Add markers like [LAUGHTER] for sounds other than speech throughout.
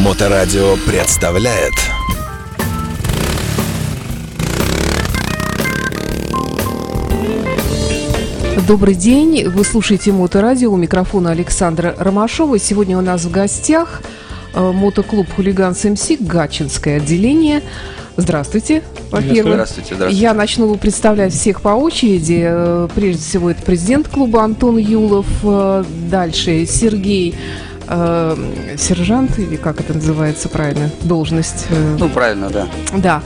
Моторадио представляет Добрый день, вы слушаете Моторадио, у микрофона Александра Ромашова. Сегодня у нас в гостях э, мотоклуб «Хулиганс МС» Гатчинское отделение. Здравствуйте, во-первых. Здравствуйте, здравствуйте. Я начну представлять всех по очереди. Э, Прежде всего, это президент клуба Антон Юлов. э, Дальше Сергей э, сержант, или как это называется правильно, должность. э, Ну, правильно, да. Да,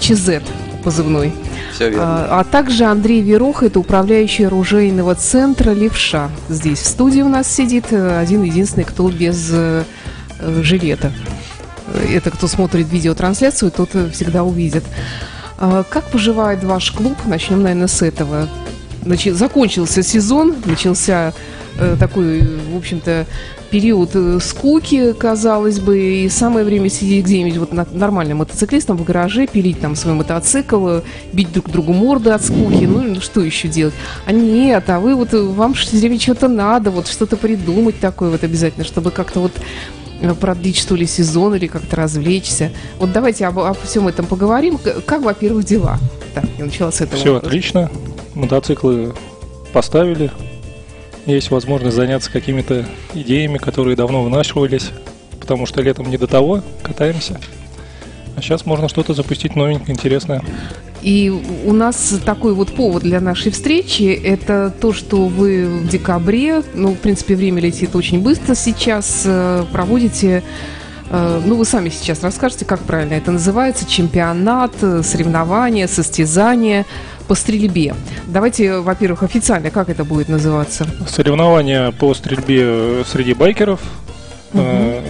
ЧЗ позывной. Все верно. А, а также Андрей Верох, это управляющий оружейного центра «Левша». Здесь в студии у нас сидит э, один единственный, кто без э, жилета. Это кто смотрит видеотрансляцию, тот всегда увидит. А, Как поживает ваш клуб? Начнем, наверное, с этого. Начи- Закончился сезон, начался э, такой, в общем-то, период э, скуки, казалось бы, и самое время сидеть где-нибудь вот на- нормальным мотоциклистом в гараже, пилить там свой мотоцикл, э, бить друг другу морды от скуки, ну что еще делать? А нет, а вы вот, э, вам все время что-то надо, вот что-то придумать такое вот обязательно, чтобы как-то вот продлить, что ли, сезон или как-то развлечься. Вот давайте об, обо всем этом поговорим. Как, во-первых, дела? Так, я начала с этого. Все отлично. Мотоциклы поставили. Есть возможность заняться какими-то идеями, которые давно вынашивались, потому что летом не до того, катаемся. А сейчас можно что-то запустить новенькое, интересное. И у нас такой вот повод для нашей встречи – это то, что вы в декабре, ну, в принципе, время летит очень быстро сейчас, э, проводите, э, ну, вы сами сейчас расскажете, как правильно это называется, чемпионат, э, соревнования, состязания по стрельбе. Давайте, во-первых, официально, как это будет называться? Соревнования по стрельбе э, среди байкеров. Э,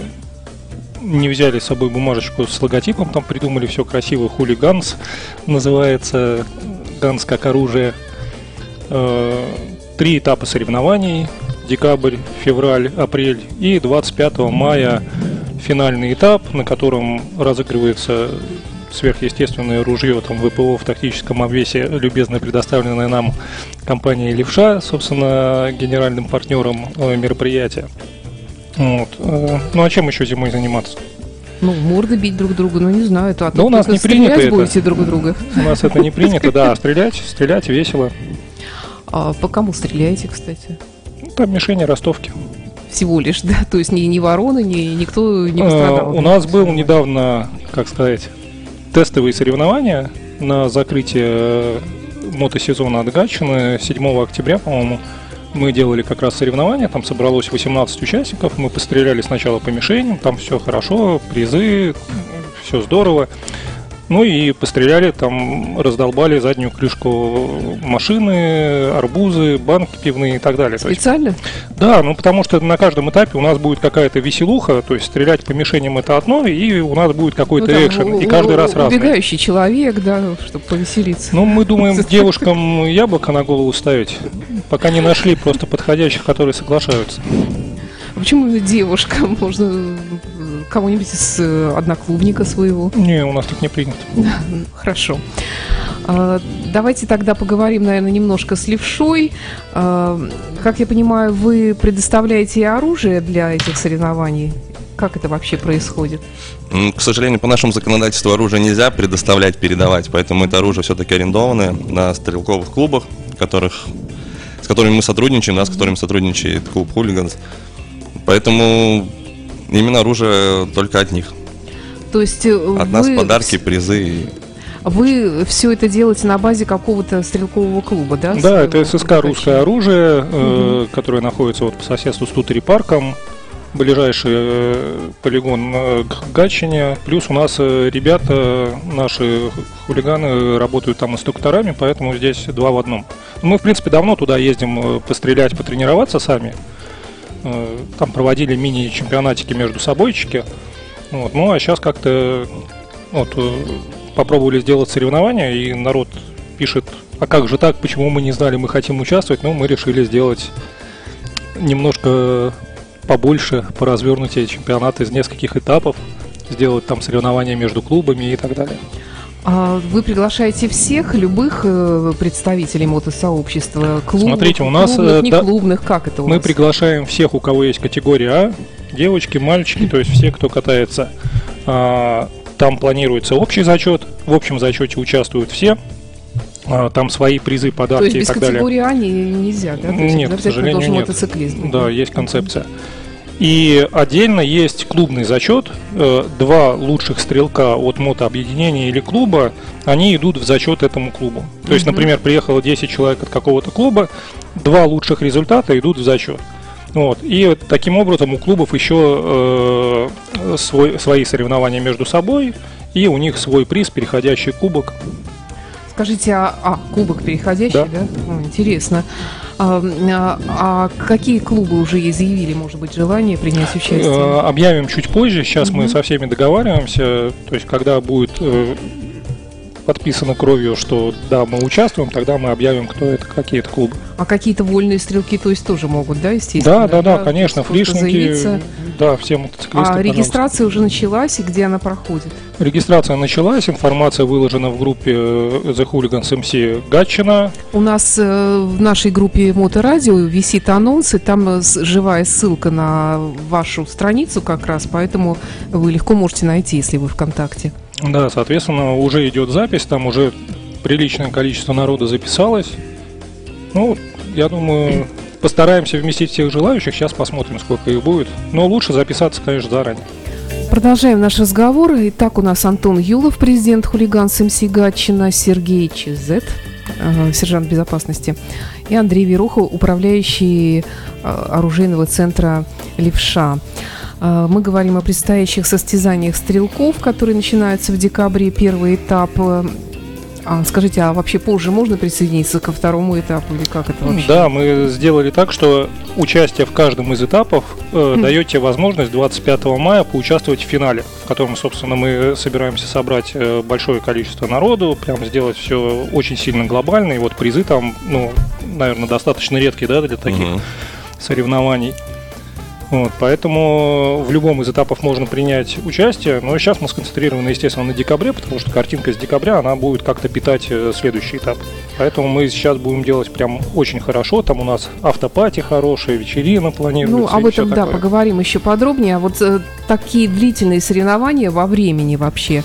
Не взяли с собой бумажечку с логотипом, там придумали все красиво. Хулиганс называется. Ганс как оружие. Э, Три этапа соревнований. Декабрь, февраль, апрель. И 25 мая финальный этап, на котором разыгрывается сверхъестественное ружье там ВПО в тактическом обвесе, любезно предоставленное нам компанией Левша, собственно, генеральным партнером э, мероприятия. Вот. э, Ну а чем еще зимой заниматься? Ну, морды бить друг другу, ну, не знаю. То, а Да то у нас не принято стрелять это. будете друг друга. У нас это не принято, да, стрелять, стрелять весело. А по кому стреляете, кстати? Ну, Там мишени, ростовки. Всего лишь, да? То есть ни, ни вороны, ни никто не Э, пострадал. У нас был недавно, как сказать, тестовые соревнования на закрытие э, мотосезона от Гатчины 7 октября, по-моему. Мы делали как раз соревнования, там собралось 18 участников, мы постреляли сначала по мишеням, там все хорошо, призы, все здорово. Ну и постреляли, там раздолбали заднюю крышку машины, арбузы, банки пивные и так далее. То есть Специально? да, ну потому что на каждом этапе у нас будет какая-то веселуха, то есть стрелять по мишеням это одно, и у нас будет какой-то Ну, экшен, у- и каждый у- раз разный. Убегающий человек, да, чтобы повеселиться. Ну, мы думаем, [LAUGHS] девушкам яблоко на голову ставить, пока не нашли просто подходящих, которые соглашаются. А Почему именно девушка? Можно кого-нибудь из э, одноклубника своего. Не, у нас так не принято. Хорошо. А, Давайте тогда поговорим, наверное, немножко с левшой. А, Как я понимаю, вы предоставляете и оружие для этих соревнований? Как это вообще происходит? К сожалению, по нашему законодательству оружие нельзя предоставлять, передавать, поэтому это оружие все-таки арендованное на стрелковых клубах, которых, с которыми мы сотрудничаем, да, с которыми сотрудничает клуб «Хулиганс». Поэтому именно оружие только от них. То есть э, От нас подарки, призы. вы все это делаете на базе какого-то стрелкового клуба, да? Да, это? ССК «Русское оружие», э, которое находится вот по соседству с Тутери парком. Ближайший э, полигон э, к Гатчине. Плюс у нас э, ребята, наши хулиганы, работают там инструкторами, поэтому здесь два в одном. Мы, в принципе, давно туда ездим пострелять, потренироваться сами. Э, Там проводили мини-чемпионатики между собойчики. Вот. Ну, а сейчас как-то вот, э, попробовали сделать соревнования, и народ пишет, а как же так, почему мы не знали, мы хотим участвовать, но мы решили сделать немножко побольше, поразвернутие чемпионат из нескольких этапов, сделать там соревнования между клубами и так далее. А вы приглашаете всех, любых э, представителей мотосообщества, клубных, Смотрите, у нас, клубных, э, не да, клубных, как это у Мы вас? приглашаем всех, у кого есть категория А, девочки, мальчики, то есть все, кто катается. А, Там планируется общий зачет. В общем зачете участвуют все. А, Там свои призы, То подарки есть и так далее. категории А не- нельзя, да? То есть Нет, к сожалению, нет. мотоциклист. Да, есть концепция. И отдельно есть клубный зачет. Э, Два лучших стрелка от мотообъединения или клуба, они идут в зачет этому клубу. То есть, например, приехало 10 человек от какого-то клуба, два лучших результата идут в зачет. Вот. И таким образом у клубов еще э, свой, свои соревнования между собой, и у них свой приз, переходящий кубок. Скажите, а, а, кубок переходящий, да? Да. О, интересно. А- а какие клубы уже изъявили, может быть, желание принять участие? Э, Объявим чуть позже. Сейчас мы Мгм. со всеми договариваемся. То есть, когда будет э, подписано кровью, что да, мы участвуем, тогда мы объявим, кто это, какие это клубы. А какие-то вольные стрелки, то есть тоже могут, да, естественно? Да, да, да, То конечно, флишники, заявиться. да, все мотоциклисты. А пожалуйста. регистрация уже началась, и где она проходит? Регистрация началась, информация выложена в группе э, The Hooligans MC Гатчина. У нас э, в нашей группе Моторадио висит анонс, и там э, живая ссылка на вашу страницу как раз, поэтому вы легко можете найти, если вы ВКонтакте. Да, соответственно, уже идет запись, там уже приличное количество народа записалось. Ну, я думаю, постараемся вместить всех желающих. Сейчас посмотрим, сколько их будет. Но лучше записаться, конечно, заранее. Продолжаем наш разговор. Итак, у нас Антон Юлов, президент хулиган СМС Гатчина, Сергей Чизет, сержант безопасности, и Андрей Веруха, управляющий э, оружейного центра «Левша». Э, Мы говорим о предстоящих состязаниях стрелков, которые начинаются в декабре. Первый этап. э, А, скажите, а вообще позже можно присоединиться ко второму этапу или как это вообще? Да, мы сделали так, что участие в каждом из этапов э, Мгм. дает тебе возможность 25 мая поучаствовать в финале, в котором, собственно, мы собираемся собрать э, большое количество народу, прям сделать все очень сильно глобально. И вот призы там, ну, наверное, достаточно редкие, да, для таких Мгм. соревнований. Вот, поэтому в любом из этапов можно принять участие, но сейчас мы сконцентрированы, естественно, на декабре, потому что картинка с декабря, она будет как-то питать э, следующий этап. Поэтому мы сейчас будем делать прям очень хорошо, там у нас автопати хорошая, вечерина планируется. Ну, об этом, да, такое. поговорим еще подробнее. А вот э, такие длительные соревнования во времени вообще,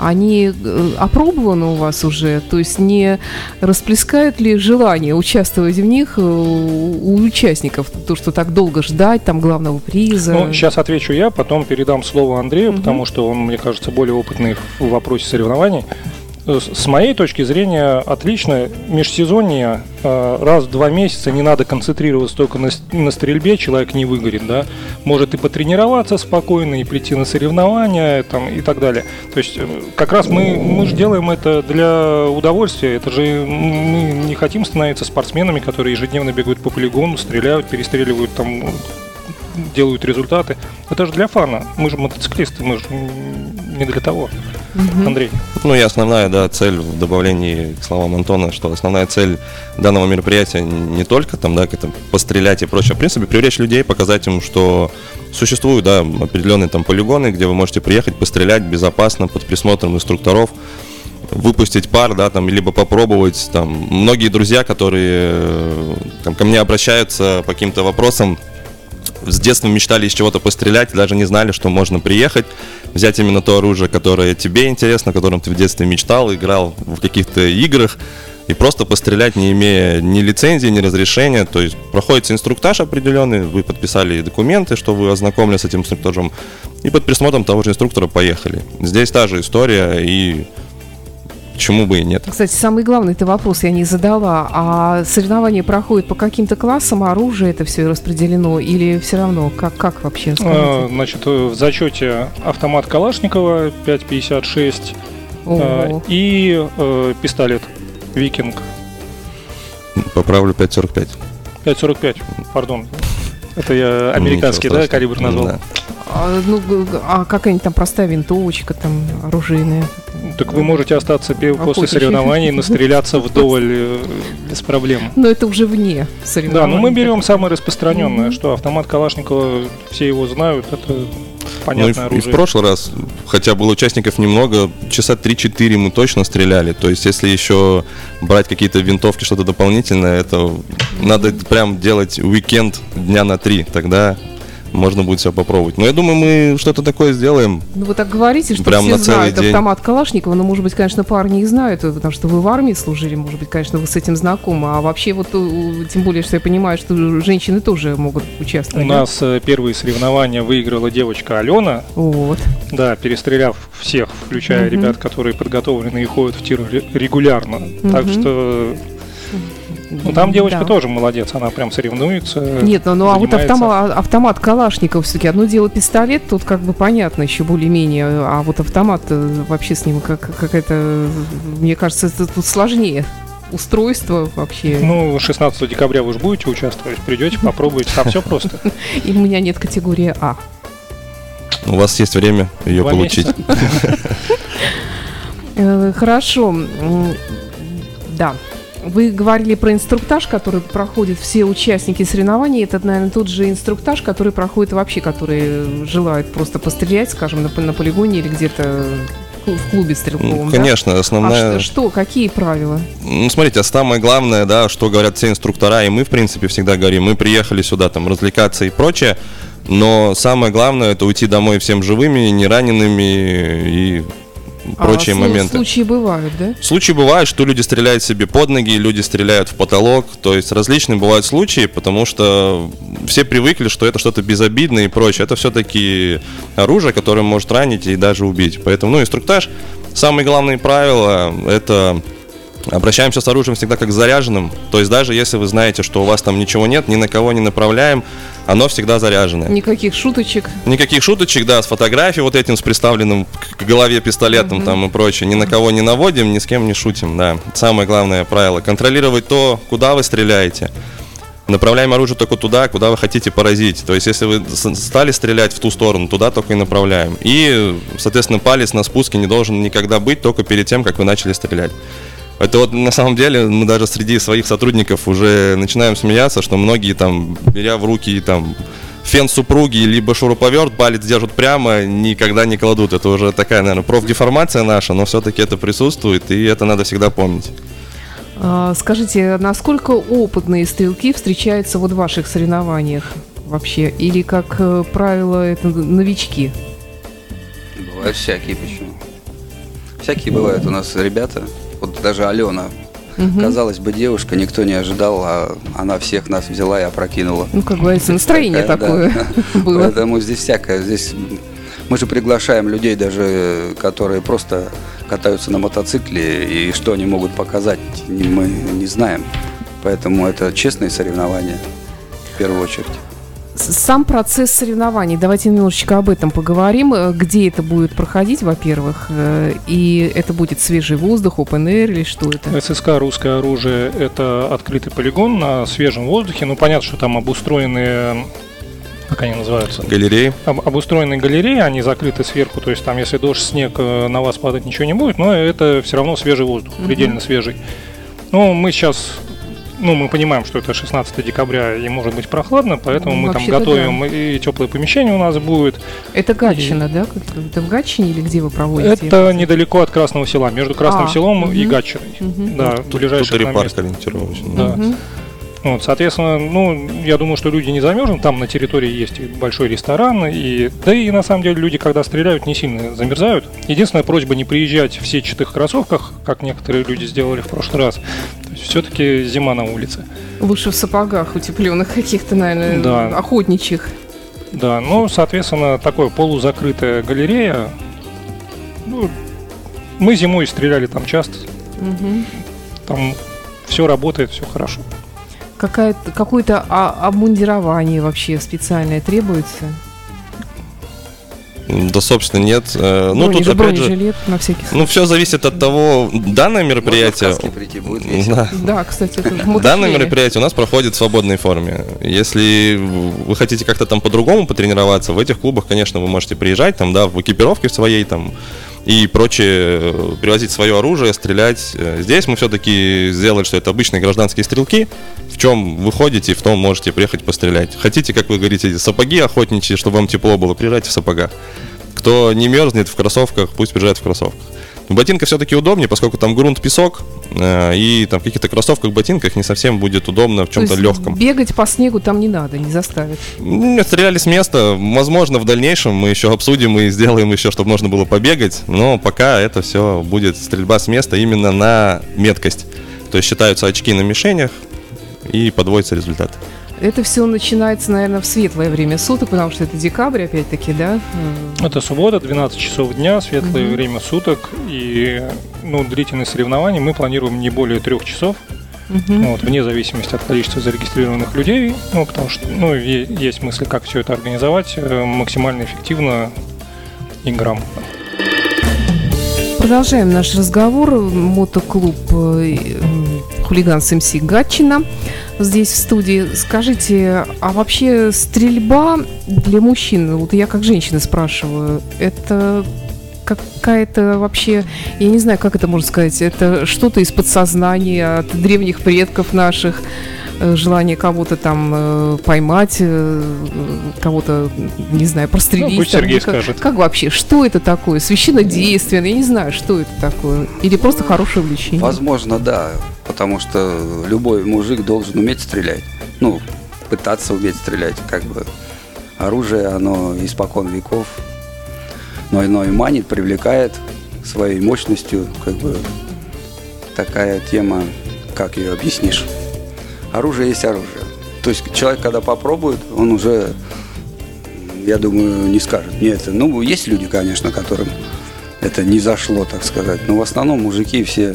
они э, опробованы у вас уже? То есть не расплескают ли желание участвовать в них э, у участников? То, что так долго ждать, там, главного приза? Ну, сейчас отвечу я, потом передам слово Андрею, Мгм. потому что он, мне кажется, более опытный в вопросе соревнований. С моей точки зрения, отлично. Межсезонье, э, раз в два месяца не надо концентрироваться только на, на стрельбе, человек не выгорит, да. Может и потренироваться спокойно, и прийти на соревнования, там, и так далее. То есть, э, как раз мы, мы же делаем это для удовольствия. Это же мы не хотим становиться спортсменами, которые ежедневно бегают по полигону, стреляют, перестреливают там делают результаты. Это же для фана. Мы же мотоциклисты, мы же не для того. Мгм. Андрей. Ну и основная да, цель в добавлении к словам Антона, что основная цель данного мероприятия не только там, да, как-то пострелять и прочее, а в принципе привлечь людей, показать им, что существуют да, определенные там полигоны, где вы можете приехать, пострелять безопасно под присмотром инструкторов, выпустить пар, да, там, либо попробовать, там, многие друзья, которые э, там, ко мне обращаются по каким-то вопросам, с детства мечтали из чего-то пострелять, даже не знали, что можно приехать, взять именно то оружие, которое тебе интересно, которым ты в детстве мечтал, играл в каких-то играх, и просто пострелять, не имея ни лицензии, ни разрешения. То есть проходится инструктаж определенный, вы подписали документы, что вы ознакомлены с этим инструктажом, и под присмотром того же инструктора поехали. Здесь та же история, и почему бы и нет. Кстати, самый главный это вопрос я не задала. А соревнования проходят по каким-то классам, а оружие это все распределено или все равно? Как, как вообще? Скажите. Значит, э, в зачете автомат Калашникова 5.56 э, и э, пистолет Викинг Поправлю 5.45. 5.45, пардон. Это я американский, Ничего да, страшного. калибр назвал? Да. А, ну, а какая-нибудь там простая винтовочка, там, оружейная? Так вы можете остаться после соревнований, [LAUGHS] настреляться вдоволь э, без проблем. Но это уже вне Да, соревнований. но мы берем самое распространенное, что автомат Калашникова, все его знают, это Ну и, понятное в- и в оружие. прошлый раз, хотя было участников немного, часа 3-4 мы точно стреляли. То есть, если еще брать какие-то винтовки, что-то дополнительное, это надо прям делать уикенд дня на три. Тогда можно будет все попробовать. Но я думаю, мы что-то такое сделаем. Ну, вы так говорите, что Прям все на целый знают день. автомат Калашникова, но, может быть, конечно, парни и знают, э, потому что вы в армии служили, может быть, конечно, вы с этим знакомы. А вообще, вот, э, тем более, что я понимаю, что женщины тоже могут У участвовать. да? нас э, первые соревнования выиграла девочка Алена, Вот. да, перестреляв всех, включая Мгм. ребят, которые подготовлены и ходят в тир ре- регулярно. Так Мгм. что, ну там девочка Да. тоже молодец, она прям соревнуется. Нет, ну, ну а вот автомат, автомат Калашников все-таки одно дело пистолет, тут как бы понятно еще более-менее, а вот автомат э, вообще с ним как, какая-то, мне кажется, это тут сложнее устройство вообще. Ну, 16 декабря вы же будете участвовать, придете, [LAUGHS] попробуете, там все просто. [LAUGHS] И у меня нет категории А. У вас есть время ее Два получить. [LAUGHS] Э, Хорошо. Да. Вы говорили про инструктаж, который проходят все участники соревнований. Это, наверное, тот же инструктаж, который проходит вообще, которые желают просто пострелять, скажем, на, на полигоне или где-то в клубе стрелковом. Ну, да? Конечно, А основная... что, что, какие правила? Ну, смотрите, а самое главное, да, что говорят все инструктора, и мы, в принципе, всегда говорим, мы приехали сюда там развлекаться и прочее, но самое главное это уйти домой всем живыми, не ранеными и прочие а, моменты. Случаи бывают, да? Случаи бывают, что люди стреляют себе под ноги, люди стреляют в потолок, то есть различные бывают случаи, потому что все привыкли, что это что-то безобидное и прочее. Это все-таки оружие, которое может ранить и даже убить. Поэтому, ну, инструктаж, самые главные правила, это обращаемся с оружием всегда как заряженным, то есть даже если вы знаете, что у вас там ничего нет, ни на кого не направляем, оно всегда заряженное. Никаких шуточек. Никаких шуточек, да, с фотографией вот этим, с приставленным к голове пистолетом там и прочее. Ни на кого не наводим, ни с кем не шутим, да. Самое главное правило. Контролировать то, куда вы стреляете. Направляем оружие только туда, куда вы хотите поразить. То есть, если вы стали стрелять в ту сторону, туда только и направляем. И, соответственно, палец на спуске не должен никогда быть только перед тем, как вы начали стрелять. Это вот на самом деле мы даже среди своих сотрудников уже начинаем смеяться, что многие там, беря в руки там фен супруги, либо шуруповерт, палец держат прямо, никогда не кладут. Это уже такая, наверное, профдеформация наша, но все-таки это присутствует, и это надо всегда помнить. А, скажите, насколько опытные стрелки встречаются вот в ваших соревнованиях вообще? Или, как э, правило, это новички? Бывают всякие, почему? Всякие бывают у нас ребята. Вот даже Алена, Мгм. казалось бы, девушка, никто не ожидал, а она всех нас взяла и опрокинула. Ну, как говорится, настроение такое [LAUGHS] было. Поэтому здесь всякое. Здесь мы же приглашаем людей даже, которые просто катаются на мотоцикле, и что они могут показать, мы не знаем. Поэтому это честные соревнования в первую очередь. Сам процесс соревнований, давайте немножечко об этом поговорим. Э, Где это будет проходить, во-первых, э, и это будет свежий воздух, open air или что это? ССК «Русское оружие» — это открытый полигон на свежем воздухе. Ну, понятно, что там обустроены, как они называются, Галереи. Об- обустроенные галереи, они закрыты сверху, то есть там, если дождь, снег, э, на вас падать ничего не будет, но это все равно свежий воздух, Мгм. предельно свежий. Ну, мы сейчас, ну, мы понимаем, что это 16 декабря и может быть прохладно, поэтому Ну, мы там готовим и теплое помещение у нас будет. Это Гатчина, да? Как- Это в Гатчине или где вы проводите? Это недалеко от Красного села, между Красным А, селом и мгм. Гатчиной. Мгм. Да, Тут, ближайший тут парк ориентировочно. Да. Мгм. Вот, соответственно, ну, я думаю, что люди не замерзнут. Там на территории есть большой ресторан, и да и на самом деле люди, когда стреляют, не сильно замерзают. Единственная просьба не приезжать в сетчатых кроссовках, как некоторые люди сделали в прошлый раз. То есть все-таки зима на улице. Лучше в сапогах утепленных каких-то, наверное, Да. охотничьих. Да, ну, соответственно, такое полузакрытая галерея. Ну, мы зимой стреляли там часто. Мгм. Там все работает, все хорошо. Какая-то, какое-то а- обмундирование вообще специальное требуется? Да, собственно, нет. Э, Ну, Брони- тут, опять же, бронежилет на всякий случай. ну, все зависит от того, данное мероприятие... Можно в каске прийти, будет весело. Да. Да, кстати, это. [LAUGHS] Данное мероприятие у нас проходит в свободной форме. Если вы хотите как-то там по-другому потренироваться, в этих клубах, конечно, вы можете приезжать там, да, в экипировке в своей там и прочее, э, привозить свое оружие, стрелять. Э, Здесь мы все-таки сделали, что это обычные гражданские стрелки. В чем вы ходите, в том можете приехать пострелять. Хотите, как вы говорите, сапоги охотничьи, чтобы вам тепло было, приезжайте в сапогах. Кто не мерзнет в кроссовках, пусть приезжает в кроссовках. В ботинках все-таки удобнее, поскольку там грунт, песок, и там в каких-то кроссовках, ботинках не совсем будет удобно в То чем-то легком. Бегать по снегу там не надо, не заставят. Нет, стреляли с места. Возможно, в дальнейшем мы еще обсудим и сделаем еще, чтобы можно было побегать. Но пока это все будет стрельба с места именно на меткость. То есть считаются очки на мишенях и подводится результат. Это все начинается, наверное, в светлое время суток, потому что это декабрь, опять-таки, да? Это суббота, 12 часов дня, светлое Мгм. время суток. И ну, длительность соревнований мы планируем не более трех часов. мгм. Вот, вне зависимости от количества зарегистрированных людей. Ну, потому что ну, есть мысли, как все это организовать э, максимально эффективно и грамотно. Продолжаем наш разговор. Мотоклуб э, «Хулиган МС» Гатчина здесь в студии. Скажите, а вообще стрельба для мужчин, вот я как женщина спрашиваю, это какая-то вообще, я не знаю, как это можно сказать, это что-то из подсознания от древних предков наших, желание кого-то там э, поймать, э, кого-то, не знаю, прострелить. Ну, пусть там, Сергей как- скажет. Как вообще, что это такое? Священнодейственное, я не знаю, что это такое. Или просто хорошее увлечение. Возможно, да, потому что любой мужик должен уметь стрелять. Ну, пытаться уметь стрелять, как бы. Оружие, оно испокон веков, но оно и манит, привлекает своей мощностью, как бы такая тема, как ее объяснишь. Оружие есть оружие. То есть человек, когда попробует, он уже, я думаю, не скажет. Нет, ну, есть люди, конечно, которым это не зашло, так сказать. Но в основном мужики все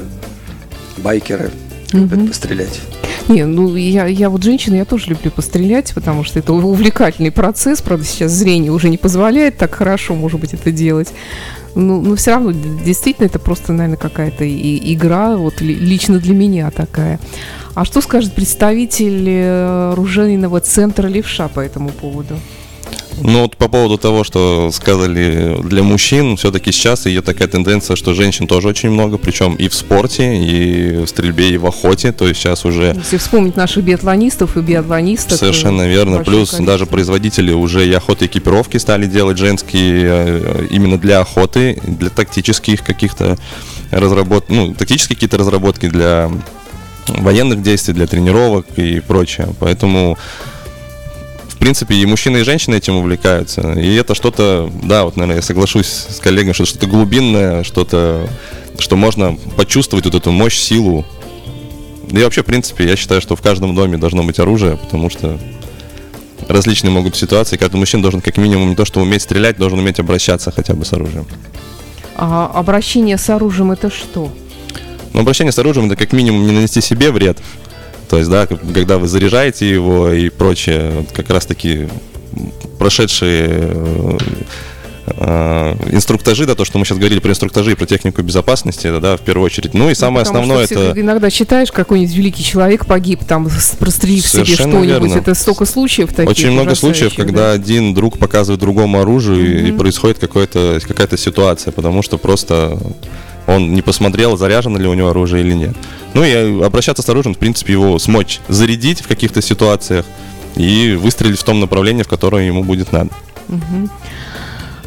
байкеры любят Мгм. пострелять. Не, ну я, я вот женщина, я тоже люблю пострелять, потому что это увлекательный процесс. Правда, сейчас зрение уже не позволяет так хорошо, может быть, это делать. Ну, но все равно, действительно, это просто, наверное, какая-то игра, вот ли- лично для меня такая. А что скажет представитель э, оружейного центра «Левша» по этому поводу? Ну вот по поводу того, что сказали для мужчин, все-таки сейчас ее такая тенденция, что женщин тоже очень много, причем и в спорте, и в стрельбе, и в охоте. То есть сейчас уже Если вспомнить наших биатлонистов и биатлонисток. Совершенно э, верно. Плюс количество. даже производители уже и охоты экипировки стали делать женские э, именно для охоты, для тактических каких-то разработок, ну, тактические какие-то разработки для военных действий, для тренировок и прочее. Поэтому принципе, и мужчины, и женщины этим увлекаются. И это что-то, да, вот, наверное, я соглашусь с коллегами, что что-то глубинное, что-то, что можно почувствовать вот эту мощь, силу. Да и вообще, в принципе, я считаю, что в каждом доме должно быть оружие, потому что различные могут быть ситуации. Каждый мужчина должен как минимум не то, что уметь стрелять, должен уметь обращаться хотя бы с оружием. А обращение с оружием это что? Но обращение с оружием это как минимум не нанести себе вред. То есть, да, когда вы заряжаете его и прочее, как раз таки прошедшие э, э, инструктажи, да, то, что мы сейчас говорили про инструктажи и про технику безопасности, это, да, в первую очередь. Ну и самое Потому основное что это... иногда читаешь, какой-нибудь великий человек погиб, там, прострелив себе Совершенно что-нибудь. верно. Это столько случаев таких Очень много случаев, ужасающих, когда да. один друг показывает другому оружие и Мгм. происходит какая-то ситуация, потому что просто он не посмотрел, заряжено ли у него оружие или нет. Ну и обращаться с оружием, в принципе, его смочь зарядить в каких-то ситуациях и выстрелить в том направлении, в котором ему будет надо.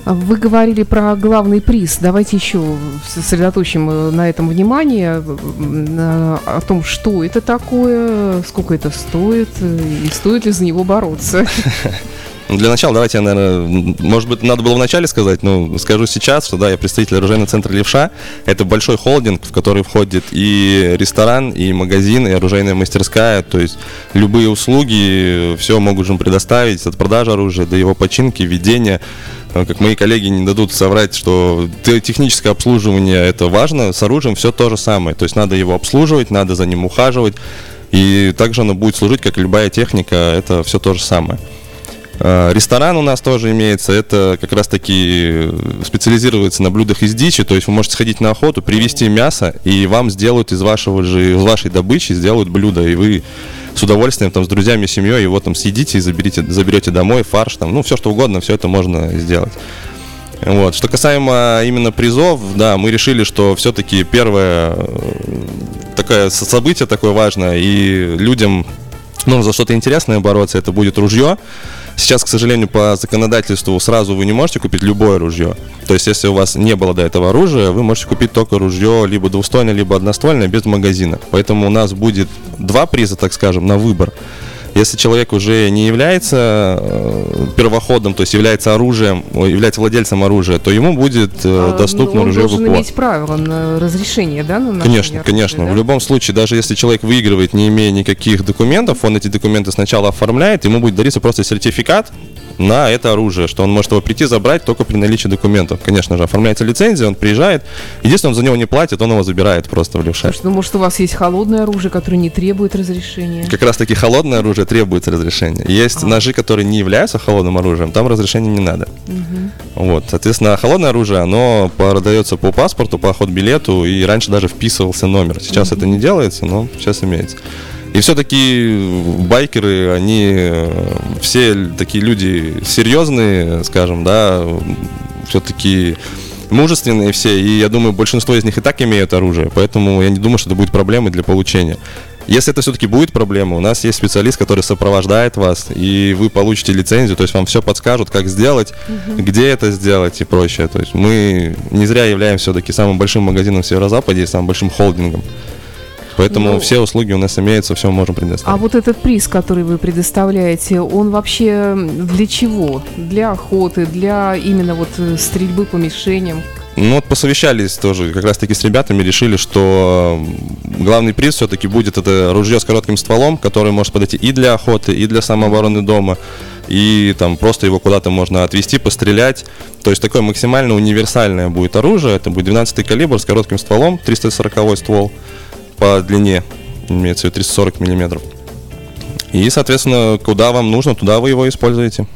А Вы говорили про главный приз. Давайте еще сосредоточим э, на этом внимание, на- о том, что это такое, сколько это стоит, э, и стоит ли за него бороться. [LAUGHS] Для начала давайте я, наверное, может быть, надо было вначале сказать, но скажу сейчас, что да, я представитель оружейного центра «Левша». Это большой холдинг, в который входит и ресторан, и магазин, и оружейная мастерская. То есть любые услуги, все могут же предоставить от продажи оружия до его починки, ведения. Как мои коллеги не дадут соврать, что те- техническое обслуживание это важно, с оружием все то же самое. То есть надо его обслуживать, надо за ним ухаживать. И также оно будет служить, как любая техника, это все то же самое. Э, Ресторан у нас тоже имеется. Это как раз таки специализируется на блюдах из дичи. То есть вы можете сходить на охоту, привезти мясо, и вам сделают из вашего же, из вашей добычи сделают блюдо. И вы с удовольствием там с друзьями, семьей его там съедите и заберите, заберете домой, фарш, там, ну, все что угодно, все это можно сделать. Вот. Что касаемо именно призов, да, мы решили, что все-таки первое э, такое со- событие такое важное, и людям ну, за что-то интересное бороться, это будет ружье. Сейчас, к сожалению, по законодательству сразу вы не можете купить любое ружье. То есть, если у вас не было до этого оружия, вы можете купить только ружье либо двуствольное, либо одноствольное без магазина. Поэтому у нас будет два приза, так скажем, на выбор. Если человек уже не является э, первоходом, то есть является оружием, является владельцем оружия, то ему будет э, А, доступно ну, он ружье должен иметь право на разрешение, да, на Конечно, конечно. да? В любом случае, даже если человек выигрывает, не имея никаких документов, он эти документы сначала оформляет, ему будет дариться просто сертификат на это оружие, что он может его прийти забрать только при наличии документов. Конечно же, оформляется лицензия, он приезжает. Единственное, он за него не платит, он его забирает просто в левша. Слушай, ну, может, у вас есть холодное оружие, которое не требует разрешения? Как раз таки холодное оружие требуется разрешения. Есть А. ножи, которые не являются холодным оружием, там разрешения не надо. Вот, соответственно, холодное оружие, оно продается по паспорту, по билету, и раньше даже вписывался номер. Сейчас это не делается, но сейчас имеется. И все-таки байкеры, они э, все такие люди серьезные, скажем, да, все-таки мужественные все, и я думаю, большинство из них и так имеют оружие, поэтому я не думаю, что это будет проблемой для получения. Если это все-таки будет проблема, у нас есть специалист, который сопровождает вас, и вы получите лицензию, то есть вам все подскажут, как сделать, где это сделать и прочее. То есть мы не зря являемся все-таки самым большим магазином в Северо-Западе и самым большим холдингом. Поэтому Ну, все услуги у нас имеются, все можем А предоставить. вот этот приз, который вы предоставляете, он вообще для чего? Для охоты, для именно вот э, стрельбы по мишеням? Ну вот посовещались тоже как раз таки с ребятами, решили, что главный приз все-таки будет это ружье с коротким стволом, которое может подойти и для охоты, и для самообороны дома, и там просто его куда-то можно отвести, пострелять. То есть такое максимально универсальное будет оружие, это будет 12 калибр с коротким стволом, 340 ствол по длине, имеется в виду 340 миллиметров. И, соответственно, куда вам нужно, туда вы его используете.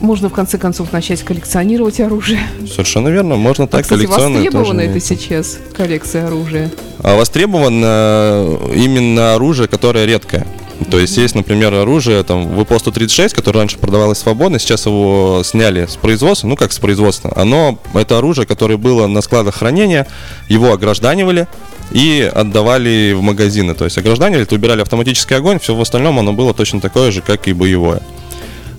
Можно в конце концов начать коллекционировать оружие. Совершенно верно, можно так а, кстати, коллекционно тоже востребовано это сейчас, коллекция оружия? А востребовано именно оружие, которое редкое. То есть есть, например, оружие, там, ВПО-136, которое раньше продавалось свободно, сейчас его сняли с производства, ну как с производства. Оно, это оружие, которое было на складах хранения, его огражданивали и отдавали в магазины. То есть огражданивали, то убирали автоматический огонь, все в остальном оно было точно такое же, как и боевое.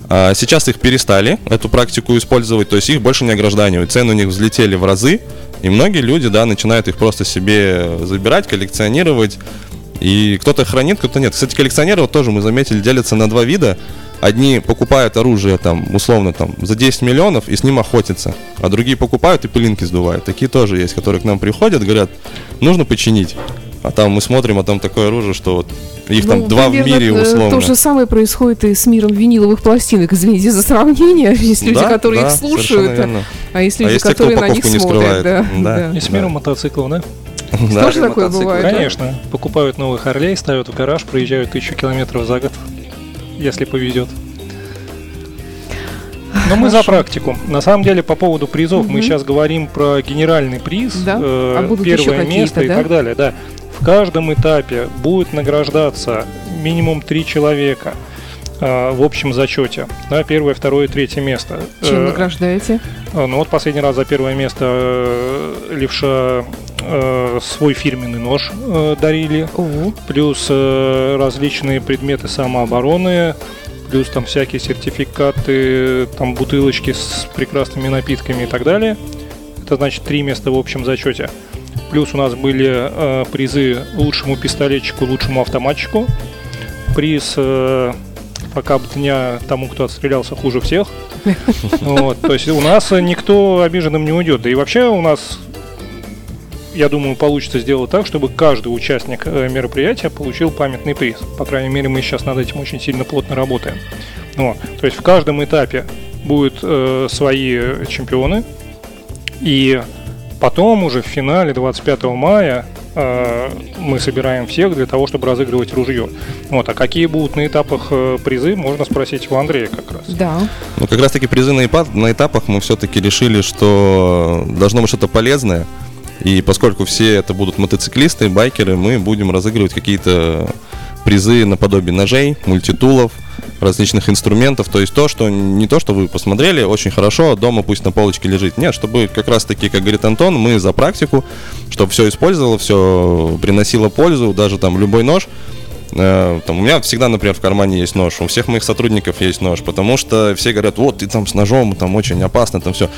А Сейчас их перестали, эту практику использовать, то есть их больше не огражданивают. Цены у них взлетели в разы, и многие люди, да, начинают их просто себе забирать, коллекционировать. И кто-то хранит, кто-то нет. Кстати, коллекционеры вот тоже мы заметили, делятся на два вида. Одни покупают оружие там, условно, там, за 10 миллионов и с ним охотятся. А другие покупают и пылинки сдувают. Такие тоже есть, которые к нам приходят, говорят, нужно починить. А там мы смотрим, а там такое оружие, что вот их Ну, там два в мире условно. То же самое происходит и с миром виниловых пластинок. Извините за сравнение. [LAUGHS] Есть люди, Да, которые да, их слушают, а- а есть А люди, есть те, кто которые на них не смотрят. Да, Да. да. И с миром мотоциклов, да? Да. Тоже такое бывает? да? Конечно. Покупают новый Харлей, ставят в гараж, проезжают тысячу километров за год, если повезет. Но мы за практику. На самом деле, по поводу призов, мы Мгм. сейчас говорим про генеральный приз, Да? э, А будут еще первое место и да? так далее. Да. В каждом этапе будет награждаться минимум три человека э, в общем зачете. Да, первое, второе, третье место. Чем Э, награждаете? а, Ну вот последний раз за первое место э, левша э, свой фирменный нож э, дарили, О, плюс э, различные предметы самообороны, плюс там всякие сертификаты, там бутылочки с прекрасными напитками и так далее. Это значит три места в общем зачете. Плюс у нас были э, призы лучшему пистолетчику, лучшему автоматчику. Приз э, пока дня тому, кто отстрелялся хуже всех. [LAUGHS] Вот, то есть у нас никто обиженным не уйдет. Да и вообще у нас, я думаю, получится сделать так, чтобы каждый участник э, мероприятия получил памятный приз. По крайней мере, мы сейчас над этим очень сильно плотно работаем. Вот, то есть в каждом этапе будут э, свои чемпионы. И потом уже в финале 25 мая э, мы собираем всех для того, чтобы разыгрывать ружье. Вот, а какие будут на этапах э, призы, можно спросить у Андрея как раз. да. Ну, как раз таки призы на, на этапах мы все-таки решили, что должно быть что-то полезное. И поскольку все это будут мотоциклисты, байкеры, мы будем разыгрывать какие-то призы наподобие ножей, мультитулов, различных инструментов. То есть то, что не то, что вы посмотрели, очень хорошо, дома пусть на полочке лежит. Нет, чтобы как раз таки, как говорит Антон, мы за практику, чтобы все использовало, все приносило пользу, даже там любой нож. Э, там, у меня всегда, например, в кармане есть нож, у всех моих сотрудников есть нож, потому что все говорят, вот ты там с ножом, там очень опасно, там все.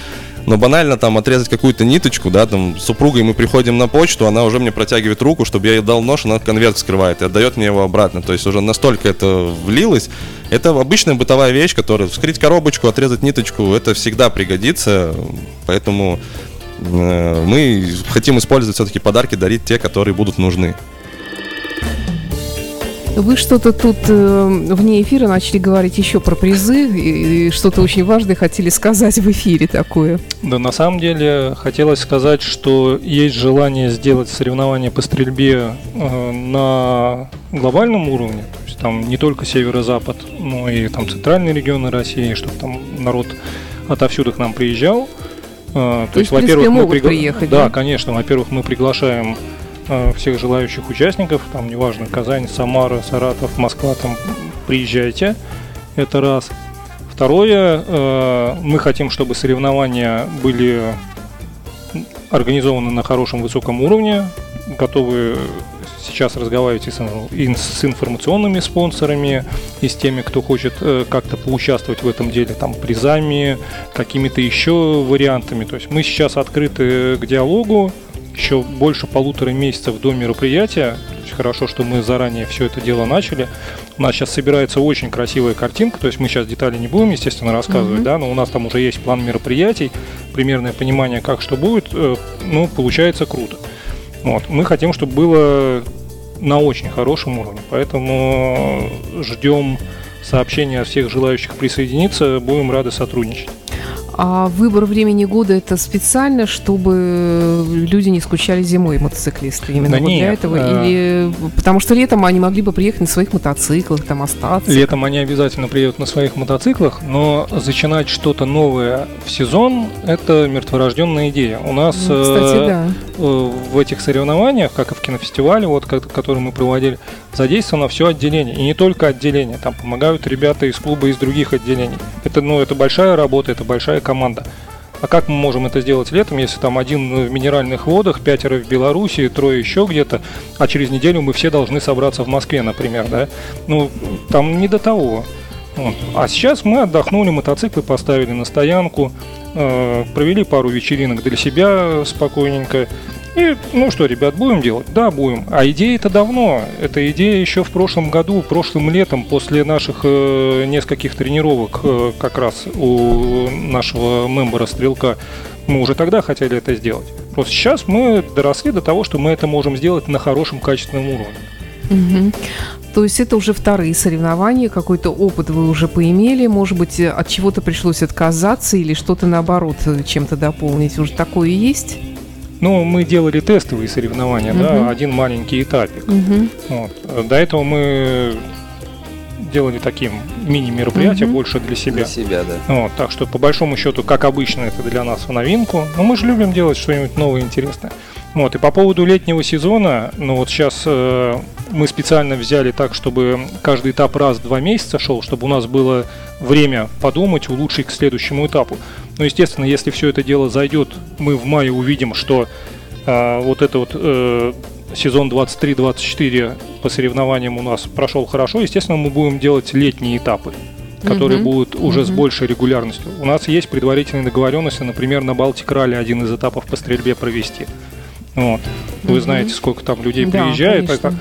Но банально там отрезать какую-то ниточку, да, там с супругой мы приходим на почту, она уже мне протягивает руку, чтобы я ей дал нож, она конверт скрывает и отдает мне его обратно. То есть уже настолько это влилось. Это обычная бытовая вещь, которая вскрыть коробочку, отрезать ниточку, это всегда пригодится. Поэтому э, мы хотим использовать все-таки подарки, дарить те, которые будут нужны. Вы что-то тут э, вне эфира начали говорить еще про призы, и, и что-то очень важное хотели сказать в эфире такое. Да, на самом деле хотелось сказать, что есть желание сделать соревнования по стрельбе э, на глобальном уровне, то есть там не только северо-запад, но и там центральные регионы России, чтобы там народ отовсюду к нам приезжал. Э, то, то есть, во-первых, мы пригла... приехать. Да, да, конечно. Во-первых, мы приглашаем всех желающих участников, там неважно, Казань, Самара, Саратов, Москва, там приезжайте, это раз. Второе, э, мы хотим, чтобы соревнования были организованы на хорошем высоком уровне, готовы сейчас разговаривать и с, информационными спонсорами, и с теми, кто хочет э, как-то поучаствовать в этом деле, там, призами, какими-то еще вариантами. То есть мы сейчас открыты к диалогу, еще больше полутора месяцев до мероприятия. Хорошо, что мы заранее все это дело начали. У нас сейчас собирается очень красивая картинка, то есть мы сейчас детали не будем, естественно, рассказывать, mm-hmm. да, но у нас там уже есть план мероприятий, примерное понимание, как что будет, э, ну, получается круто. Вот. Мы хотим, чтобы было на очень хорошем уровне, поэтому ждем сообщения всех желающих присоединиться, будем рады сотрудничать. А выбор времени года это специально, чтобы люди не скучали зимой, мотоциклисты. Именно да вот нет, для этого? А... Или потому что летом они могли бы приехать на своих мотоциклах, там остаться? Летом они обязательно приедут на своих мотоциклах, но зачинать что-то новое в сезон – это мертворожденная идея. У нас Кстати, э, да. э, в этих соревнованиях, как и в кинофестивале, вот, который мы проводили, задействовано все отделение. И не только отделение. Там помогают ребята из клуба из других отделений. Это, ну, это большая работа, это большая команда. А как мы можем это сделать летом, если там один в минеральных водах, пятеро в Беларуси, трое еще где-то, а через неделю мы все должны собраться в Москве, например, да? Ну, там не до того. Вот. А сейчас мы отдохнули, мотоциклы поставили на стоянку, э, провели пару вечеринок для себя спокойненько. И, ну что, ребят, будем делать? Да, будем. А идея это давно. Эта идея еще в прошлом году, прошлым летом, после наших э, нескольких тренировок, э, как раз у нашего мембера Стрелка, мы уже тогда хотели это сделать. Просто сейчас мы доросли до того, что мы это можем сделать на хорошем качественном уровне. Угу. То есть это уже вторые соревнования, какой-то опыт вы уже поимели, может быть, от чего-то пришлось отказаться или что-то наоборот э, чем-то дополнить, уже такое есть? Ну, мы делали тестовые соревнования, угу. да, один маленький этапик. Угу. Вот. До этого мы делали таким мини-мероприятие угу. больше для себя. Для себя, да. Вот, так что, по большому счету, как обычно, это для нас в новинку. Но мы же любим делать что-нибудь новое и интересное. Вот, и по поводу летнего сезона, ну вот сейчас э, мы специально взяли так, чтобы каждый этап раз в два месяца шел, чтобы у нас было время подумать, улучшить к следующему этапу. Но, естественно, если все это дело зайдет, мы в мае увидим, что э, вот это вот э, сезон 23-24 по соревнованиям у нас прошел хорошо. Естественно, мы будем делать летние этапы которые uh будут уже uh с большей регулярностью. У нас есть предварительные договоренности, например, на Балтик Ралли один из этапов по стрельбе провести. Вот. Вы знаете, сколько там людей да, приезжает. Это,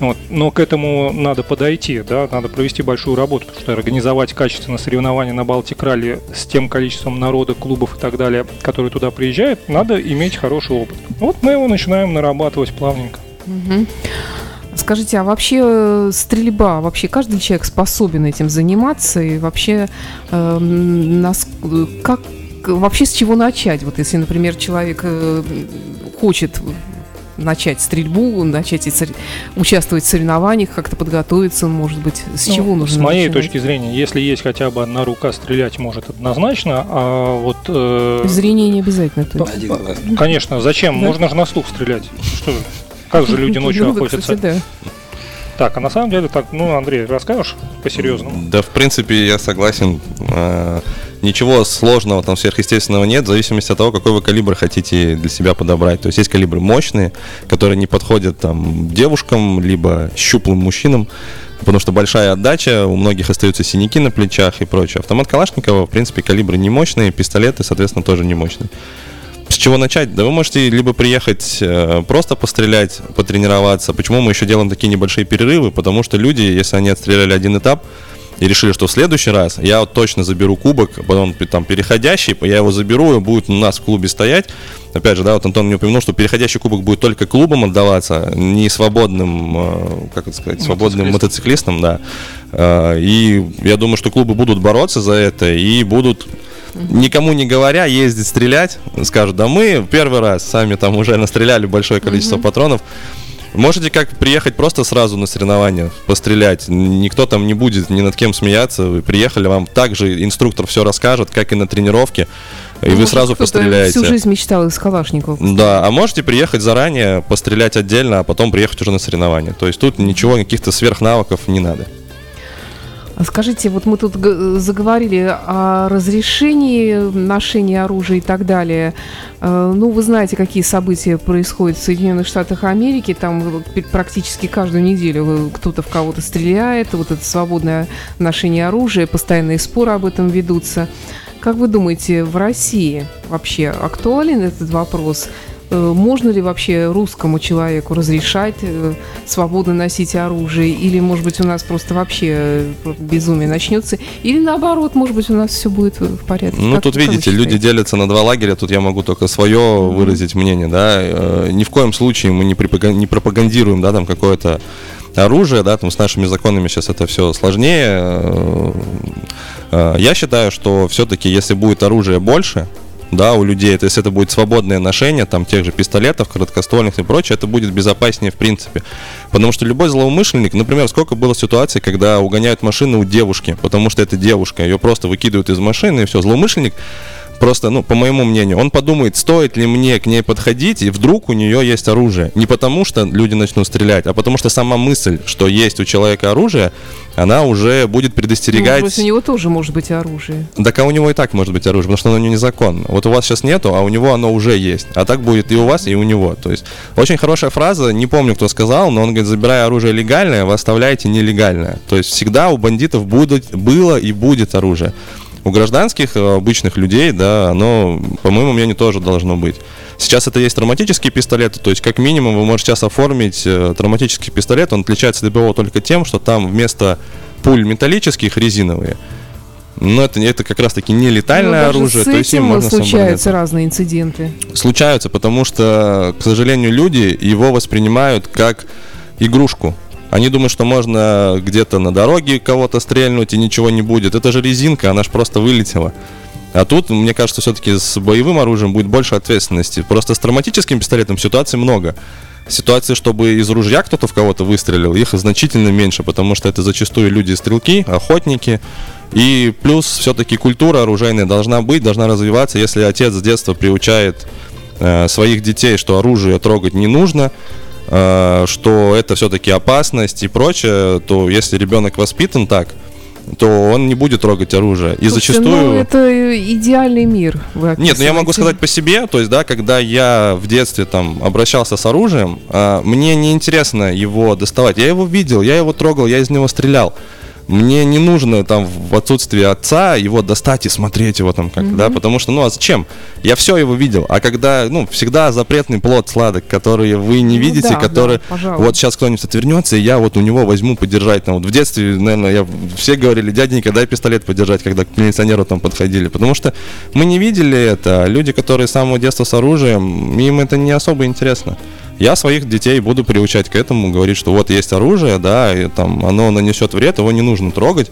вот. Но к этому надо подойти, да, надо провести большую работу, потому что организовать качественное соревнование на Балтик Ралли с тем количеством народа, клубов и так далее, которые туда приезжают, надо иметь хороший опыт. Вот мы его начинаем нарабатывать плавненько. Скажите, а вообще э, стрельба, вообще каждый человек способен этим заниматься и вообще э, нас, как вообще с чего начать? Вот если, например, человек э, хочет начать стрельбу, начать участвовать в соревнованиях, как-то подготовиться, может быть, с ну, чего нужно С моей начинать? точки зрения, если есть хотя бы одна рука, стрелять может однозначно, а вот... Э, Зрение не обязательно. То есть. Конечно, зачем? Да? Можно же на слух стрелять. Что? Как же люди [LAUGHS] ночью ну, охотятся? Так, а на самом деле, так, ну, Андрей, расскажешь по-серьезному? Да, в принципе, я согласен. Э, Ничего сложного, там, сверхъестественного нет, в зависимости от того, какой вы калибр хотите для себя подобрать. То есть есть калибры мощные, которые не подходят там девушкам, либо щуплым мужчинам, потому что большая отдача, у многих остаются синяки на плечах и прочее. Автомат Калашникова, в принципе, калибры не мощные, пистолеты, соответственно, тоже не мощные. С чего начать? Да вы можете либо приехать э, просто пострелять, потренироваться. Почему мы еще делаем такие небольшие перерывы? Потому что люди, если они отстреляли один этап, и решили, что в следующий раз я вот точно заберу кубок, потом там переходящий, я его заберу, и будет у нас в клубе стоять. Опять же, да, вот Антон мне упомянул, что переходящий кубок будет только клубом отдаваться, не свободным, э, как это сказать, свободным мотоциклистам, да. Э, и я думаю, что клубы будут бороться за это и будут никому не говоря, ездить стрелять, скажут, да мы первый раз сами там уже настреляли большое количество патронов, Можете как приехать просто сразу на соревнования, пострелять. Никто там не будет ни над кем смеяться. Вы приехали, вам также инструктор все расскажет, как и на тренировке. И Ну, вы сразу постреляете. Всю жизнь мечтал из Калашникова. Да, а можете приехать заранее, пострелять отдельно, а потом приехать уже на соревнования. То есть тут ничего, каких-то сверхнавыков не надо. А Скажите, вот мы тут заговорили о разрешении ношения оружия и так далее. Э, Ну, вы знаете, какие события происходят в Соединенных Штатах Америки. Там практически каждую неделю э, кто-то в кого-то стреляет. Вот это свободное ношение оружия, постоянные споры об этом ведутся. Как вы думаете, в России вообще актуален этот вопрос? Э, Можно ли вообще русскому человеку разрешать э, свободно носить оружие? Или, может быть, у нас просто вообще э, безумие начнется? Или наоборот, может быть, у нас все будет в порядке? Ну, Как- тут видите, люди делятся на два лагеря, тут я могу только свое выразить мнение, да. Ни в коем случае мы не, не пропагандируем, да, там какое-то оружие, да, там с нашими законами сейчас это все сложнее. Я считаю, что все-таки, если будет оружие больше, да, у людей, то есть это будет свободное ношение, там, тех же пистолетов, короткоствольных и прочее, это будет безопаснее в принципе. Потому что любой злоумышленник, например, сколько было ситуаций, когда угоняют машины у девушки, потому что это девушка, ее просто выкидывают из машины, и все, злоумышленник Просто, ну, по моему мнению, он подумает, стоит ли мне к ней подходить, и вдруг у нее есть оружие. Не потому, что люди начнут стрелять, а потому что сама мысль, что есть у человека оружие, она уже будет Ну, предостерегать. может быть, у него тоже может быть оружие. Так а у него и так может быть оружие, потому что оно не незаконно. Вот у вас сейчас нету, а у него оно уже есть. А так будет и у вас, и у него. То есть очень хорошая фраза, не помню, кто сказал, но он говорит, забирая оружие легальное, вы оставляете нелегальное. То есть всегда у бандитов будут, было и будет оружие. У гражданских, э, обычных людей, да, оно, по моему мнению, тоже должно быть. Сейчас это есть травматические пистолеты, то есть как минимум вы можете сейчас оформить э, травматический пистолет, он отличается от ДБО только тем, что там вместо пуль металлических резиновые, но это, это как раз таки не Но летальное даже оружие, то есть им этим можно случаются разные инциденты. Случаются, потому что, к сожалению, люди его воспринимают как игрушку. Они думают, что можно где-то на дороге кого-то стрельнуть и ничего не будет. Это же резинка, она же просто вылетела. А тут, мне кажется, все-таки с боевым оружием будет больше ответственности. Просто с травматическим пистолетом ситуаций много. Ситуации, чтобы из ружья кто-то в кого-то выстрелил, их значительно меньше, потому что это зачастую люди-стрелки, охотники. И плюс все-таки культура оружейная должна быть, должна развиваться. Если отец с детства приучает э, своих детей, что оружие трогать не нужно, что это все-таки опасность и прочее, то если ребенок воспитан так, то он не будет трогать оружие. И Слушайте, зачастую... ну, это идеальный мир. вы Нет, ну я могу сказать по себе, то есть, да, когда я в детстве там обращался с оружием, а, мне не интересно его доставать. Я его видел, я его трогал, я из него стрелял. Мне не нужно там в отсутствии отца его достать и смотреть его там как да, потому что, ну а зачем? Я все его видел, а когда, ну, всегда запретный плод сладок, который вы не Ну видите, да, который да, пожалуй. вот сейчас кто-нибудь отвернется, и я вот у него возьму подержать. Там, вот в детстве, наверное, я, все говорили, дяденька, дай пистолет подержать, когда к милиционеру там подходили. Потому что мы не видели это. Люди, которые с самого детства с оружием, им это не особо интересно. Я своих детей буду приучать к этому, говорить, что вот есть оружие, да, и там оно нанесет вред, его не нужно трогать,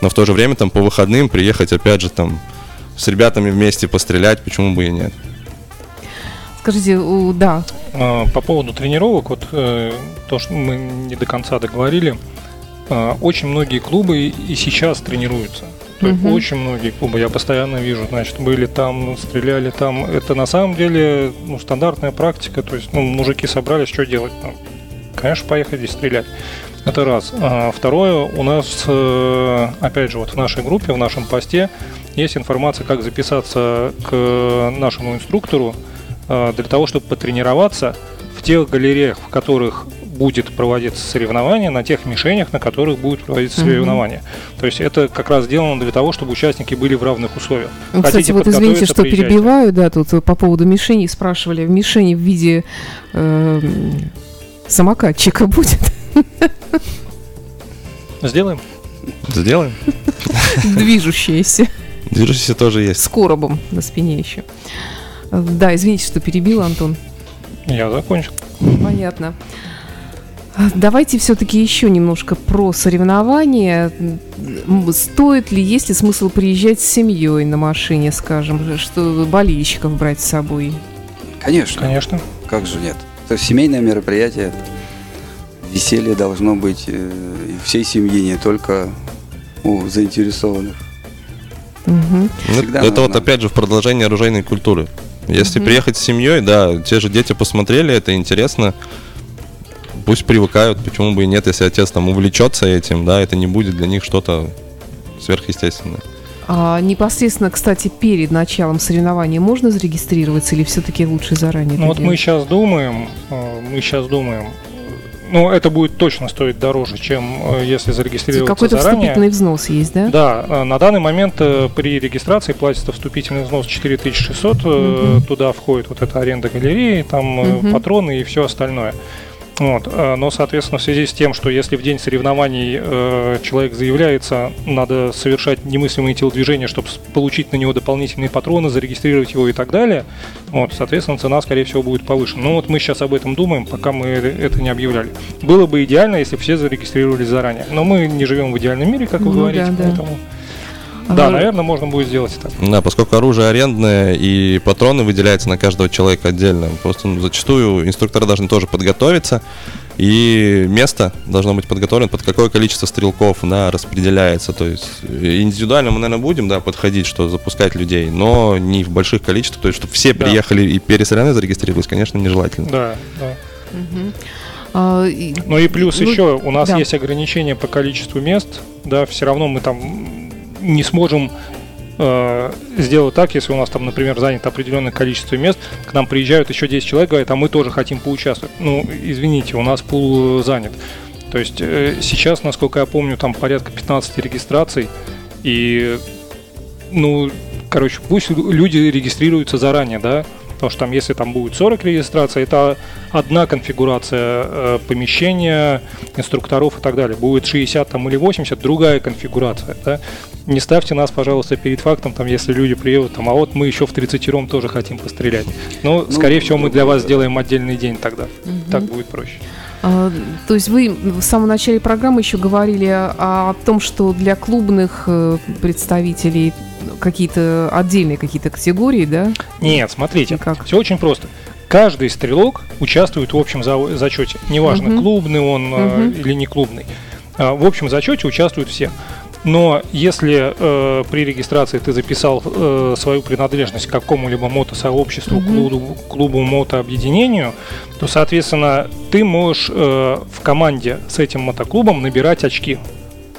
но в то же время там по выходным приехать опять же там с ребятами вместе пострелять, почему бы и нет. Скажите, да, А, По поводу тренировок, вот э, то, что мы не до конца договорили, а, очень многие клубы и сейчас тренируются. То есть очень многие клубы, я постоянно вижу, значит, были там, стреляли там. Это на самом деле ну, стандартная практика, то есть ну, мужики собрались, что делать? Ну, конечно, поехать и стрелять. Это раз. А второе, у нас, э, опять же, вот в нашей группе, в нашем посте есть информация, как записаться к нашему инструктору э, для того, чтобы потренироваться в тех галереях, в которых будет проводиться соревнование, на тех мишенях, на которых будет проводиться Мгм. соревнование. То есть это как раз сделано для того, чтобы участники были в равных условиях. Ну, Кстати, Хотите вот извините, что приезжайте. перебиваю, да, тут по поводу мишени спрашивали. Мишени в виде э, самокатчика будет? Сделаем? Сделаем. Движущаяся, Движущийся тоже есть. с коробом на спине еще. Да, извините, что перебила, Антон. Я закончил. Понятно. А, Давайте все-таки еще немножко про соревнования. Стоит ли, есть ли смысл приезжать с семьей на машине, скажем, что болельщиков брать с собой? Конечно. Конечно. Как же нет? Это семейное мероприятие. Веселье должно быть э, всей семьи, не только у заинтересованных. Всегда это вот опять же в продолжение оружейной культуры. Если Мгм. приехать с семьей, да, те же дети посмотрели, это интересно. Пусть привыкают, почему бы и нет, если отец там увлечется этим, да, это не будет для них что-то сверхъестественное. А непосредственно, кстати, перед началом соревнования можно зарегистрироваться или все-таки лучше заранее? Ну вот мы сейчас думаем, э, мы сейчас думаем, ну это будет точно стоить дороже, чем э, если зарегистрироваться Какой-то заранее. вступительный взнос есть, да? Да, э, на данный момент при регистрации платится вступительный взнос 4600, э, Мгм. туда входит вот эта аренда галереи, там Мгм. патроны и все остальное. Вот. э, Но, соответственно, в связи с тем, что если в день соревнований э, человек заявляется, надо совершать немыслимые телодвижения, чтобы получить на него дополнительные патроны, зарегистрировать его и так далее, вот, соответственно, цена, скорее всего, будет повышена. Ну вот мы сейчас об этом думаем, пока мы это не объявляли. Было бы идеально, если бы все зарегистрировались заранее. Но мы не живем в идеальном мире, как вы Ну говорите, да, да. поэтому... Да, наверное, можно будет сделать так. Да, поскольку оружие арендное и патроны выделяются на каждого человека отдельно, просто ну, зачастую инструкторы должны тоже подготовиться, и место должно быть подготовлено, под какое количество стрелков да, распределяется. То есть э, индивидуально мы, наверное, будем да, подходить, что запускать людей, но не в больших количествах. То есть, чтобы все Да. приехали и пересоревнования зарегистрировались, конечно, нежелательно. Да, да. Мгм. А, Ну и плюс Ну, еще у нас да. есть ограничения по количеству мест, да, все равно мы там не сможем э, сделать так, если у нас там, например, занято определенное количество мест, к нам приезжают еще 10 человек, говорят, а мы тоже хотим поучаствовать. Ну, извините, у нас пул занят. То есть э, сейчас, насколько я помню, там порядка 15 регистраций, и, ну, короче, пусть лю- люди регистрируются заранее, да, потому что там, если там будет 40 регистраций, это одна конфигурация э, помещения, инструкторов и так далее. Будет 60 там или 80, другая конфигурация, да. Не ставьте нас, пожалуйста, перед фактом, там, если люди приедут, там, а вот мы еще в 30 тоже хотим пострелять. Но, Ну, скорее всего, мы для вас сделаем отдельный день тогда. Мгм. Так будет проще. А, то есть вы в самом начале программы еще говорили о, о том, что для клубных э, представителей какие-то отдельные какие-то категории, да? Нет, смотрите, И как? все очень просто. Каждый стрелок участвует в общем за- зачете. Неважно, Мгм. клубный он Мгм. или не клубный. А, В общем зачете участвуют все. Но если э, при регистрации ты записал э, свою принадлежность к какому-либо мотосообществу, Мгм. клубу, клубу мотообъединению, то, соответственно, ты можешь э, в команде с этим мотоклубом набирать очки,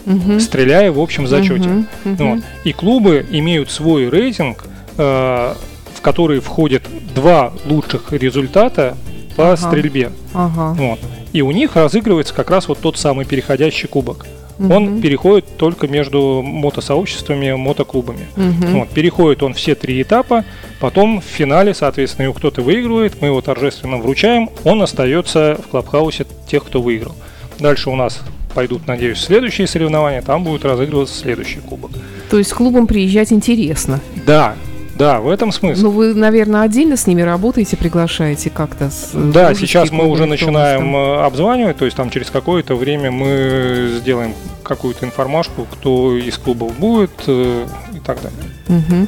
Мгм. стреляя в общем зачете. Мгм. Мгм. Вот. И клубы имеют свой рейтинг, э, в который входят два лучших результата по Ага. стрельбе. Ага. Вот. И у них разыгрывается как раз вот тот самый переходящий кубок. Он Мгм. переходит только между мотосообществами, мотоклубами. Мгм. Вот, переходит он все три этапа, потом в финале, соответственно, его кто-то выигрывает, мы его торжественно вручаем, он остается в клабхаусе тех, кто выиграл. Дальше у нас пойдут, надеюсь, следующие соревнования, там будет разыгрываться следующий кубок. То есть клубам приезжать интересно. Да, да, в этом смысл. Ну, вы, наверное, отдельно с ними работаете, приглашаете как-то? с- Да, дружеские сейчас мы уже начинаем там? э, обзванивать, то есть там через какое-то время мы сделаем какую-то информашку, кто из клубов будет э, и так далее. Мгм.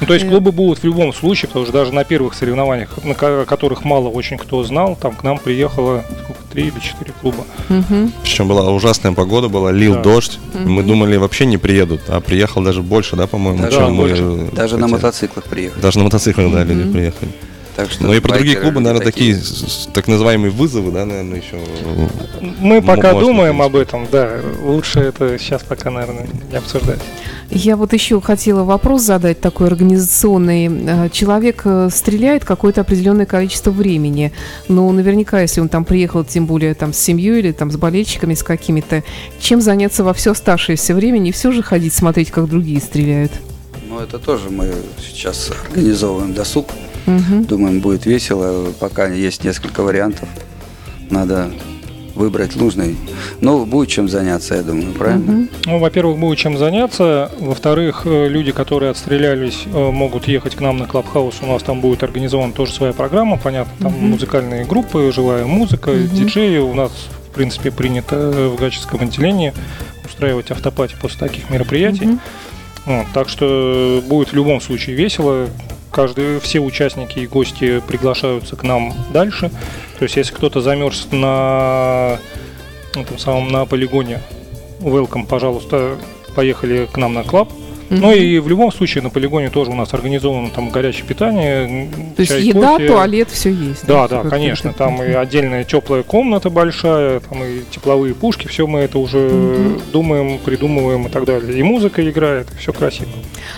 Ну, то есть Э. клубы будут в любом случае, потому что даже на первых соревнованиях, на ко- которых мало очень кто знал, там к нам приехало сколько, три или четыре клуба. Мгм. Причем была ужасная погода, была лил Да. дождь. Мы Мгм. думали, вообще не приедут, а приехал даже больше, да, по-моему, Даже чем мы больше. э, Даже на хотели. мотоциклах приехали. Даже на мотоциклах, да, люди приехали. Так что Ну и про другие клубы, наверное, такие так называемые вызовы, да, наверное, еще. Мы пока думаем об этом, да. Лучше это сейчас пока, наверное, не обсуждать. Я вот еще хотела вопрос задать такой организационный. Э, Человек э, стреляет какое-то определенное количество времени, но наверняка, если он там приехал, тем более там с семьей или там с болельщиками, с какими-то, чем заняться во все оставшееся время, не все же ходить смотреть, как другие стреляют. Ну, это тоже мы сейчас организовываем досуг. Мгм. Думаем, будет весело. Пока есть несколько вариантов. Надо выбрать нужный. Ну, будет чем заняться, я думаю, правильно? Мгм. Ну, во-первых, будет чем заняться. Во-вторых, э, люди, которые отстрелялись, э, могут ехать к нам на Клабхаус. У нас там будет организована тоже своя программа, понятно. Там Мгм. музыкальные группы, живая музыка, Мгм. диджеи. У нас, в принципе, принято э, в Гаческом отделении устраивать автопати после таких мероприятий. Мгм. Вот, так что будет в любом случае весело. Каждый, все участники и гости приглашаются к нам дальше. То есть, если кто-то замерз на этом самом на полигоне, welcome, пожалуйста, поехали к нам на клаб. Ну и в любом случае на полигоне тоже у нас организовано там горячее питание, То есть чай, еда, кофе. туалет, все есть. Да, да, конечно. Там и отдельная теплая комната большая, там и тепловые пушки, все мы это уже Мгм. думаем, придумываем и так далее. И музыка играет, все красиво.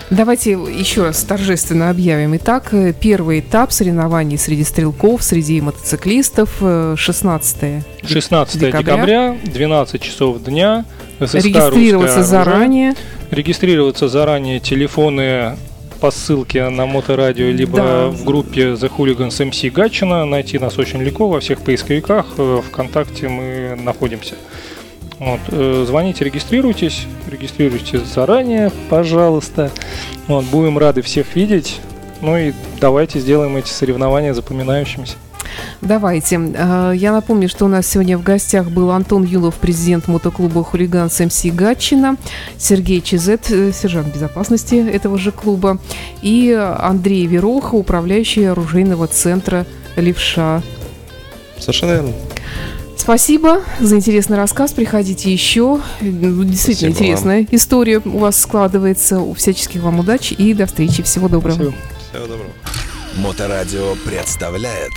Давайте еще раз торжественно объявим. Итак, э, первый этап соревнований среди стрелков, среди мотоциклистов, э, 16 16 Декабря. декабря, 12 часов дня. ССК Регистрироваться «Русское оружие». Регистрироваться заранее телефоны по ссылке на моторадио, либо Да. в группе The Hooligans MC Гатчина. Найти нас очень легко во всех поисковиках. э, Вконтакте мы находимся. Вот, э, звоните, регистрируйтесь. Регистрируйтесь заранее, пожалуйста. Вот, будем рады всех видеть. Ну и давайте сделаем эти соревнования запоминающимися. Давайте. Э, Я напомню, что у нас сегодня в гостях был Антон Юлов, президент мотоклуба «Хулиган» с МС Гатчина, Сергей Чизет, э, сержант безопасности этого же клуба, и Андрей Вероха, управляющий оружейного центра «Левша». Совершенно верно. Спасибо за интересный рассказ. Приходите еще. Действительно Спасибо интересная история у вас складывается. Всяческих вам удачи и до встречи. Всего доброго. Спасибо. Всего доброго. Моторадио представляет